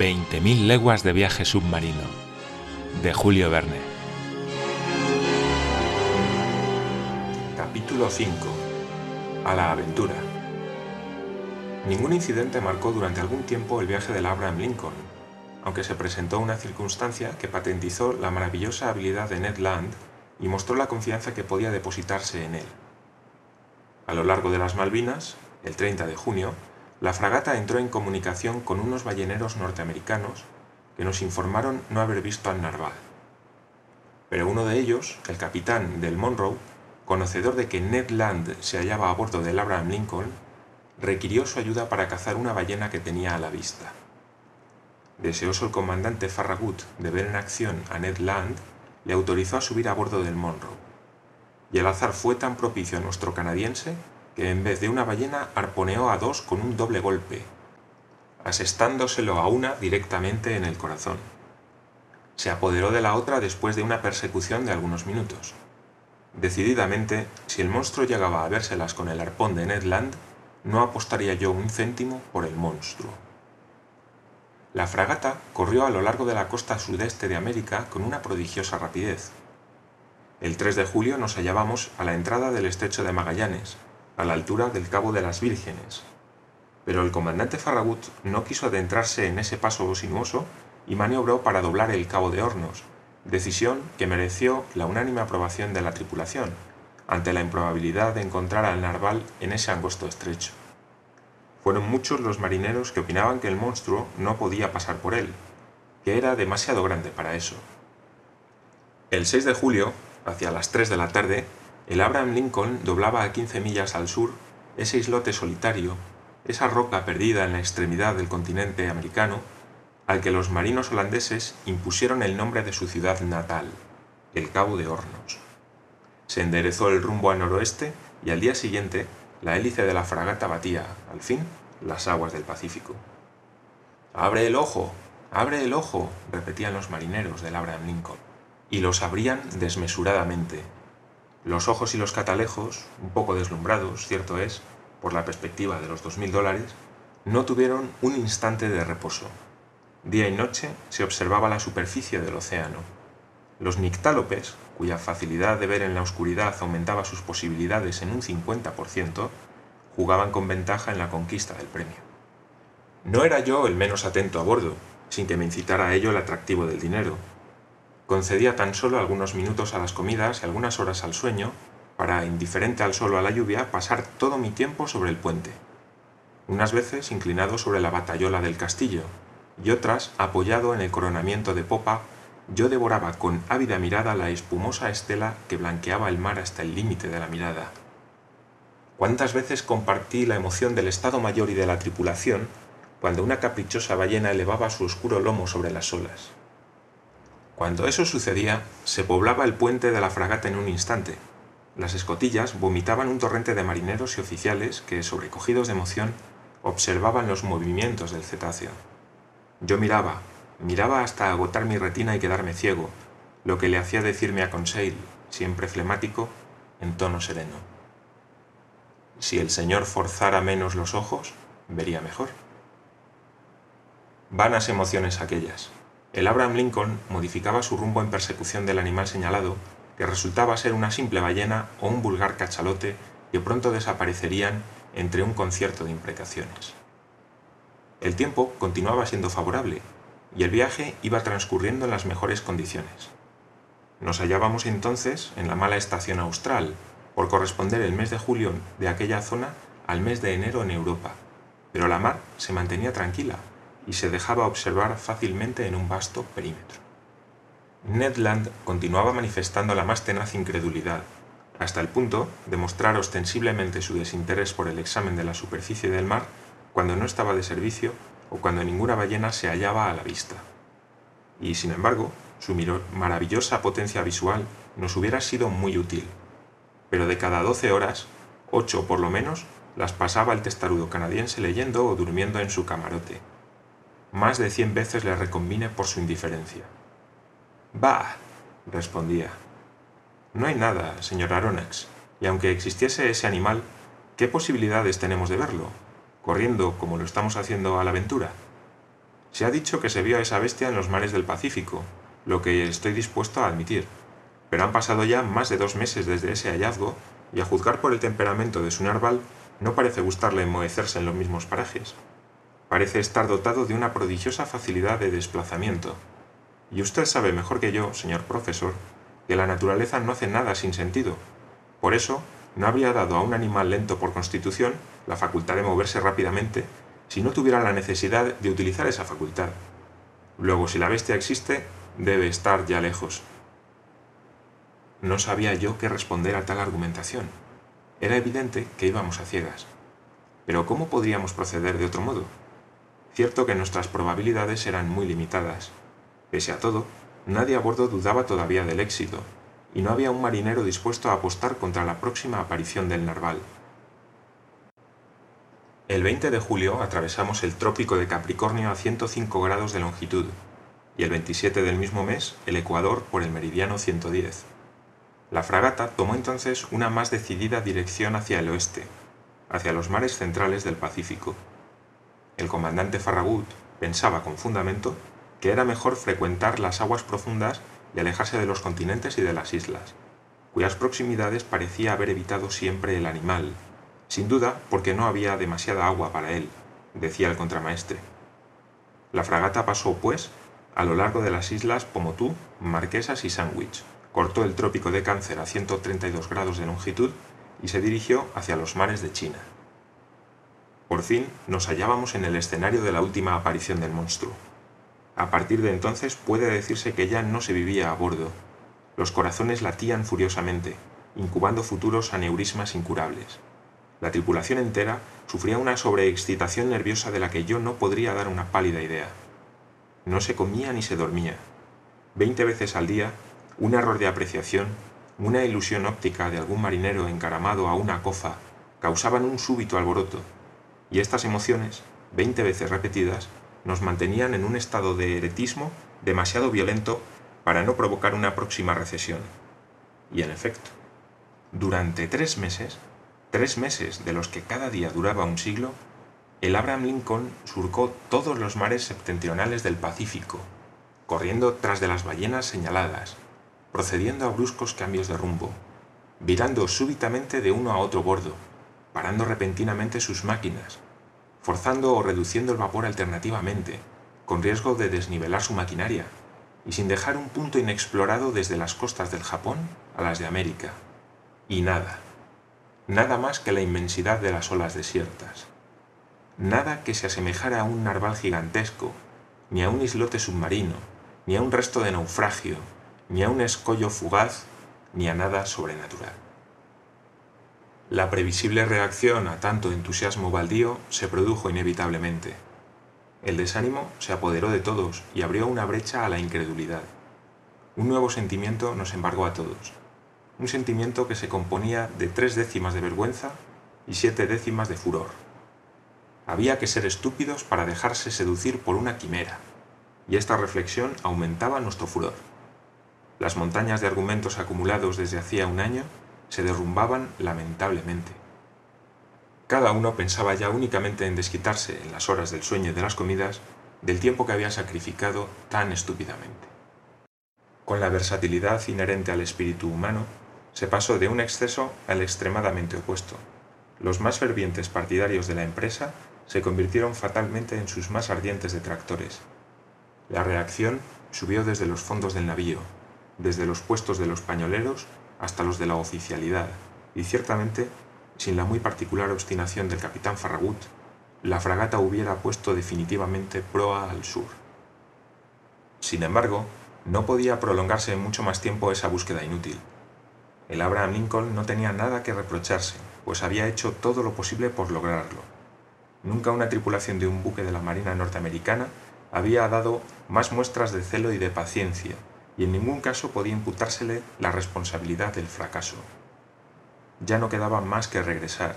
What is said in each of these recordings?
20.000 leguas de viaje submarino, de Julio Verne. Capítulo 5. A la aventura. Ningún incidente marcó durante algún tiempo el viaje del Abraham Lincoln, aunque se presentó una circunstancia que patentizó la maravillosa habilidad de Ned Land y mostró la confianza que podía depositarse en él. A lo largo de las Malvinas, el 30 de junio, la fragata entró en comunicación con unos balleneros norteamericanos que nos informaron no haber visto al narval. Pero uno de ellos, el capitán del Monroe, conocedor de que Ned Land se hallaba a bordo del Abraham Lincoln, requirió su ayuda para cazar una ballena que tenía a la vista. Deseoso el comandante Farragut de ver en acción a Ned Land, le autorizó a subir a bordo del Monroe. Y el azar fue tan propicio a nuestro canadiense que en vez de una ballena arponeó a dos con un doble golpe, asestándoselo a una directamente en el corazón. Se apoderó de la otra después de una persecución de algunos minutos. Decididamente, si el monstruo llegaba a vérselas con el arpón de Ned Land, no apostaría yo un céntimo por el monstruo. La fragata corrió a lo largo de la costa sudeste de América con una prodigiosa rapidez. El 3 de julio nos hallábamos a la entrada del estrecho de Magallanes, a la altura del Cabo de las Vírgenes. Pero el comandante Farragut no quiso adentrarse en ese paso sinuoso y maniobró para doblar el Cabo de Hornos, decisión que mereció la unánime aprobación de la tripulación, ante la improbabilidad de encontrar al narval en ese angosto estrecho. Fueron muchos los marineros que opinaban que el monstruo no podía pasar por él, que era demasiado grande para eso. El 6 de julio, hacia las 3 de la tarde, el Abraham Lincoln doblaba a 15 millas al sur ese islote solitario, esa roca perdida en la extremidad del continente americano, al que los marinos holandeses impusieron el nombre de su ciudad natal, el Cabo de Hornos. Se enderezó el rumbo al noroeste y al día siguiente la hélice de la fragata batía, al fin, las aguas del Pacífico. ¡Abre el ojo! ¡Abre el ojo! repetían los marineros del Abraham Lincoln, y los abrían desmesuradamente, los ojos y los catalejos, un poco deslumbrados, cierto es, por la perspectiva de los dos mil dólares, no tuvieron un instante de reposo. Día y noche se observaba la superficie del océano. Los nictálopes, cuya facilidad de ver en la oscuridad aumentaba sus posibilidades en un 50%, jugaban con ventaja en la conquista del premio. No era yo el menos atento a bordo, sin que me incitara a ello el atractivo del dinero, concedía tan solo algunos minutos a las comidas y algunas horas al sueño, para, indiferente al sol o a la lluvia, pasar todo mi tiempo sobre el puente. Unas veces inclinado sobre la batayola del castillo, y otras apoyado en el coronamiento de popa, yo devoraba con ávida mirada la espumosa estela que blanqueaba el mar hasta el límite de la mirada. ¿Cuántas veces compartí la emoción del Estado Mayor y de la tripulación cuando una caprichosa ballena elevaba su oscuro lomo sobre las olas? Cuando eso sucedía, se poblaba el puente de la fragata en un instante. Las escotillas vomitaban un torrente de marineros y oficiales que, sobrecogidos de emoción, observaban los movimientos del cetáceo. Yo miraba, miraba hasta agotar mi retina y quedarme ciego, lo que le hacía decirme a Conseil, siempre flemático, en tono sereno. Si el señor forzara menos los ojos, vería mejor. Vanas emociones aquellas. El Abraham Lincoln modificaba su rumbo en persecución del animal señalado, que resultaba ser una simple ballena o un vulgar cachalote que pronto desaparecerían entre un concierto de imprecaciones. El tiempo continuaba siendo favorable y el viaje iba transcurriendo en las mejores condiciones. Nos hallábamos entonces en la mala estación austral, por corresponder el mes de julio de aquella zona al mes de enero en Europa, pero la mar se mantenía tranquila y se dejaba observar fácilmente en un vasto perímetro. Ned Land continuaba manifestando la más tenaz incredulidad, hasta el punto de mostrar ostensiblemente su desinterés por el examen de la superficie del mar cuando no estaba de servicio o cuando ninguna ballena se hallaba a la vista. Y, sin embargo, su maravillosa potencia visual nos hubiera sido muy útil, pero de cada doce horas, ocho por lo menos, las pasaba el testarudo canadiense leyendo o durmiendo en su camarote, más de cien veces le reconvine por su indiferencia. Bah, respondía. No hay nada, señor Aronnax, y aunque existiese ese animal, ¿qué posibilidades tenemos de verlo, corriendo como lo estamos haciendo a la aventura? Se ha dicho que se vio a esa bestia en los mares del Pacífico, lo que estoy dispuesto a admitir, pero han pasado ya más de dos meses desde ese hallazgo y a juzgar por el temperamento de su narval, no parece gustarle enmohecerse en los mismos parajes. Parece estar dotado de una prodigiosa facilidad de desplazamiento. Y usted sabe mejor que yo, señor profesor, que la naturaleza no hace nada sin sentido. Por eso, no habría dado a un animal lento por constitución la facultad de moverse rápidamente si no tuviera la necesidad de utilizar esa facultad. Luego, si la bestia existe, debe estar ya lejos. No sabía yo qué responder a tal argumentación. Era evidente que íbamos a ciegas. Pero ¿cómo podríamos proceder de otro modo? Cierto que nuestras probabilidades eran muy limitadas. Pese a todo, nadie a bordo dudaba todavía del éxito, y no había un marinero dispuesto a apostar contra la próxima aparición del narval. El 20 de julio atravesamos el trópico de Capricornio a 105 grados de longitud y el 27 del mismo mes el Ecuador por el meridiano 110. La fragata tomó entonces una más decidida dirección hacia el oeste, hacia los mares centrales del Pacífico. El comandante Farragut pensaba con fundamento que era mejor frecuentar las aguas profundas y alejarse de los continentes y de las islas, cuyas proximidades parecía haber evitado siempre el animal, sin duda porque no había demasiada agua para él, decía el contramaestre. La fragata pasó, pues, a lo largo de las islas Pomotú, Marquesas y Sandwich, cortó el trópico de Cáncer a 132 grados de longitud y se dirigió hacia los mares de China. Por fin nos hallábamos en el escenario de la última aparición del monstruo. A partir de entonces puede decirse que ya no se vivía a bordo. Los corazones latían furiosamente, incubando futuros aneurismas incurables. La tripulación entera sufría una sobreexcitación nerviosa de la que yo no podría dar una pálida idea. No se comía ni se dormía. Veinte veces al día, un error de apreciación, una ilusión óptica de algún marinero encaramado a una cofa, causaban un súbito alboroto, y estas emociones, veinte veces repetidas, nos mantenían en un estado de eretismo demasiado violento para no provocar una próxima recesión. Y en efecto, durante tres meses tres meses de los que cada día duraba un siglo, el Abraham Lincoln surcó todos los mares septentrionales del Pacífico, corriendo tras de las ballenas señaladas, procediendo a bruscos cambios de rumbo, virando súbitamente de uno a otro bordo, parando repentinamente sus máquinas, forzando o reduciendo el vapor alternativamente, con riesgo de desnivelar su maquinaria, y sin dejar un punto inexplorado desde las costas del Japón a las de América. Y nada, nada más que la inmensidad de las olas desiertas. Nada que se asemejara a un narval gigantesco, ni a un islote submarino, ni a un resto de naufragio, ni a un escollo fugaz, ni a nada sobrenatural. La previsible reacción a tanto entusiasmo baldío se produjo inevitablemente. El desánimo se apoderó de todos y abrió una brecha a la incredulidad. Un nuevo sentimiento nos embargó a todos un sentimiento que se componía de tres décimas de vergüenza y siete décimas de furor. Había que ser estúpidos para dejarse seducir por una quimera, y esta reflexión aumentaba nuestro furor. Las montañas de argumentos acumulados desde hacía un año se derrumbaban lamentablemente. Cada uno pensaba ya únicamente en desquitarse en las horas del sueño y de las comidas del tiempo que había sacrificado tan estúpidamente. Con la versatilidad inherente al espíritu humano, se pasó de un exceso al extremadamente opuesto. Los más fervientes partidarios de la empresa se convirtieron fatalmente en sus más ardientes detractores. La reacción subió desde los fondos del navío, desde los puestos de los pañoleros hasta los de la oficialidad, y ciertamente, sin la muy particular obstinación del capitán Farragut, la fragata hubiera puesto definitivamente proa al sur. Sin embargo, no podía prolongarse mucho más tiempo esa búsqueda inútil. El Abraham Lincoln no tenía nada que reprocharse, pues había hecho todo lo posible por lograrlo. Nunca una tripulación de un buque de la Marina norteamericana había dado más muestras de celo y de paciencia, y en ningún caso podía imputársele la responsabilidad del fracaso. Ya no quedaba más que regresar,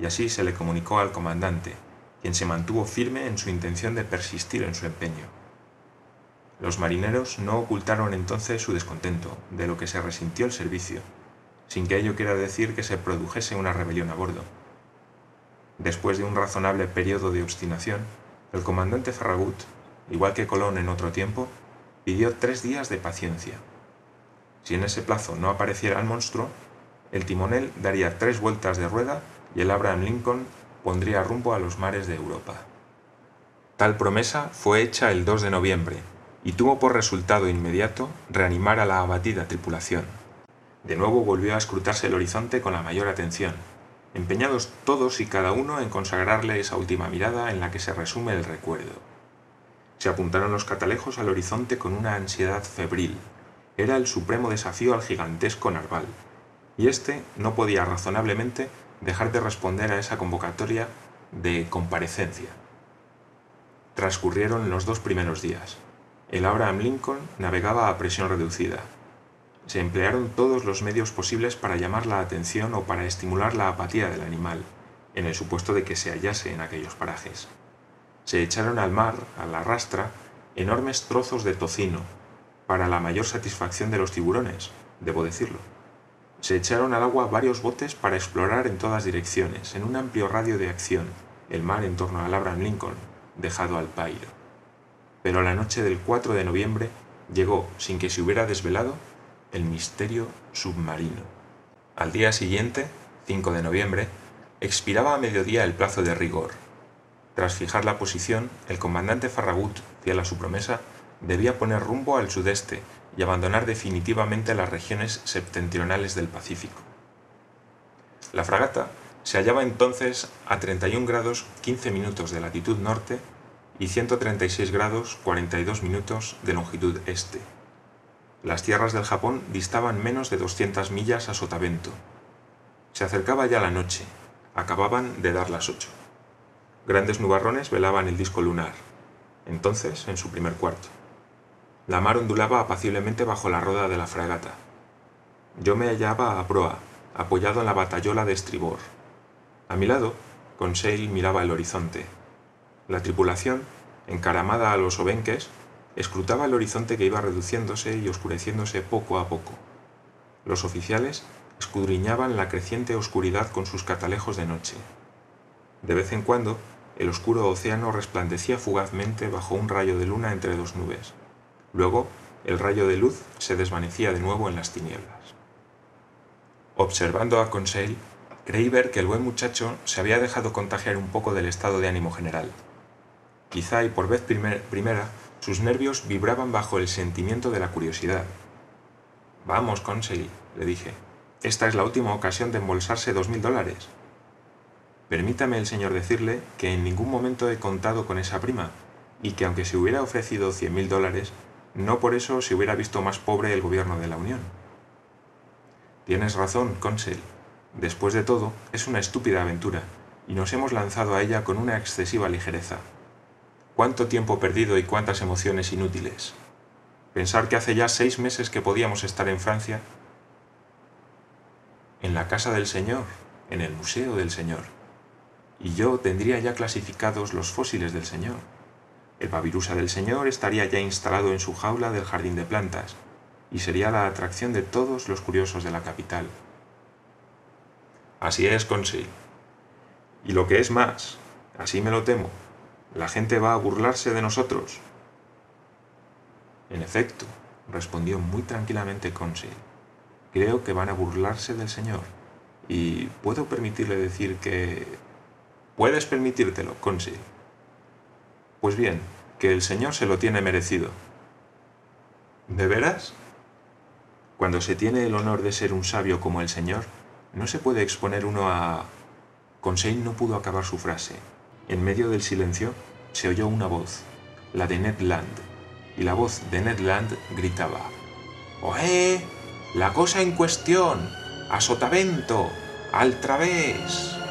y así se le comunicó al comandante, quien se mantuvo firme en su intención de persistir en su empeño. Los marineros no ocultaron entonces su descontento, de lo que se resintió el servicio, sin que ello quiera decir que se produjese una rebelión a bordo. Después de un razonable periodo de obstinación, el comandante Farragut igual que Colón en otro tiempo, pidió tres días de paciencia. Si en ese plazo no apareciera el monstruo, el timonel daría tres vueltas de rueda y el Abraham Lincoln pondría rumbo a los mares de Europa. Tal promesa fue hecha el 2 de noviembre y tuvo por resultado inmediato reanimar a la abatida tripulación. De nuevo volvió a escrutarse el horizonte con la mayor atención, empeñados todos y cada uno en consagrarle esa última mirada en la que se resume el recuerdo. Se apuntaron los catalejos al horizonte con una ansiedad febril. Era el supremo desafío al gigantesco narval, y éste no podía razonablemente dejar de responder a esa convocatoria de comparecencia. Transcurrieron los dos primeros días. El Abraham Lincoln navegaba a presión reducida. Se emplearon todos los medios posibles para llamar la atención o para estimular la apatía del animal, en el supuesto de que se hallase en aquellos parajes. Se echaron al mar, a la rastra, enormes trozos de tocino, para la mayor satisfacción de los tiburones, debo decirlo se echaron al agua varios botes para explorar en todas direcciones, en un amplio radio de acción, el mar en torno al Abraham Lincoln, dejado al pairo. Pero la noche del 4 de noviembre llegó, sin que se hubiera desvelado, el misterio submarino. Al día siguiente, 5 de noviembre, expiraba a mediodía el plazo de rigor. Tras fijar la posición, el comandante Farragut, fiel a su promesa, debía poner rumbo al sudeste y abandonar definitivamente las regiones septentrionales del Pacífico. La fragata se hallaba entonces a 31 grados 15 minutos de latitud norte y 136 grados 42 minutos de longitud este. Las tierras del Japón distaban menos de 200 millas a sotavento. Se acercaba ya la noche, acababan de dar las ocho. Grandes nubarrones velaban el disco lunar, entonces en su primer cuarto. La mar ondulaba apaciblemente bajo la roda de la fragata. Yo me hallaba a proa, apoyado en la batallola de estribor. A mi lado, Conseil miraba el horizonte. La tripulación, encaramada a los obenques, escrutaba el horizonte que iba reduciéndose y oscureciéndose poco a poco. Los oficiales escudriñaban la creciente oscuridad con sus catalejos de noche. De vez en cuando, el oscuro océano resplandecía fugazmente bajo un rayo de luna entre dos nubes. Luego, el rayo de luz se desvanecía de nuevo en las tinieblas. Observando a Conseil, creí ver que el buen muchacho se había dejado contagiar un poco del estado de ánimo general. Quizá y por vez primera, sus nervios vibraban bajo el sentimiento de la curiosidad. Vamos, Conseil, le dije. Esta es la última ocasión de embolsarse dos mil dólares. Permítame el señor decirle que en ningún momento he contado con esa prima, y que aunque se hubiera ofrecido cien mil dólares, no por eso se hubiera visto más pobre el gobierno de la Unión. Tienes razón, Conseil. Después de todo, es una estúpida aventura, y nos hemos lanzado a ella con una excesiva ligereza. Cuánto tiempo perdido y cuántas emociones inútiles. Pensar que hace ya seis meses que podíamos estar en Francia, en la casa del Señor, en el Museo del Señor, y yo tendría ya clasificados los fósiles del Señor. El babirusa del señor estaría ya instalado en su jaula del jardín de plantas, y sería la atracción de todos los curiosos de la capital. Así es, Conseil. Y lo que es más, así me lo temo, la gente va a burlarse de nosotros. En efecto, respondió muy tranquilamente Conseil, creo que van a burlarse del señor. Y puedo permitirle decir que... Puedes permitírtelo, Conseil. Pues bien, que el Señor se lo tiene merecido. ¿De veras? Cuando se tiene el honor de ser un sabio como el Señor, no se puede exponer uno a... Conseil no pudo acabar su frase. En medio del silencio se oyó una voz, la de Ned Land, y la voz de Ned Land gritaba, ¡Oé! La cosa en cuestión, a sotavento, al través.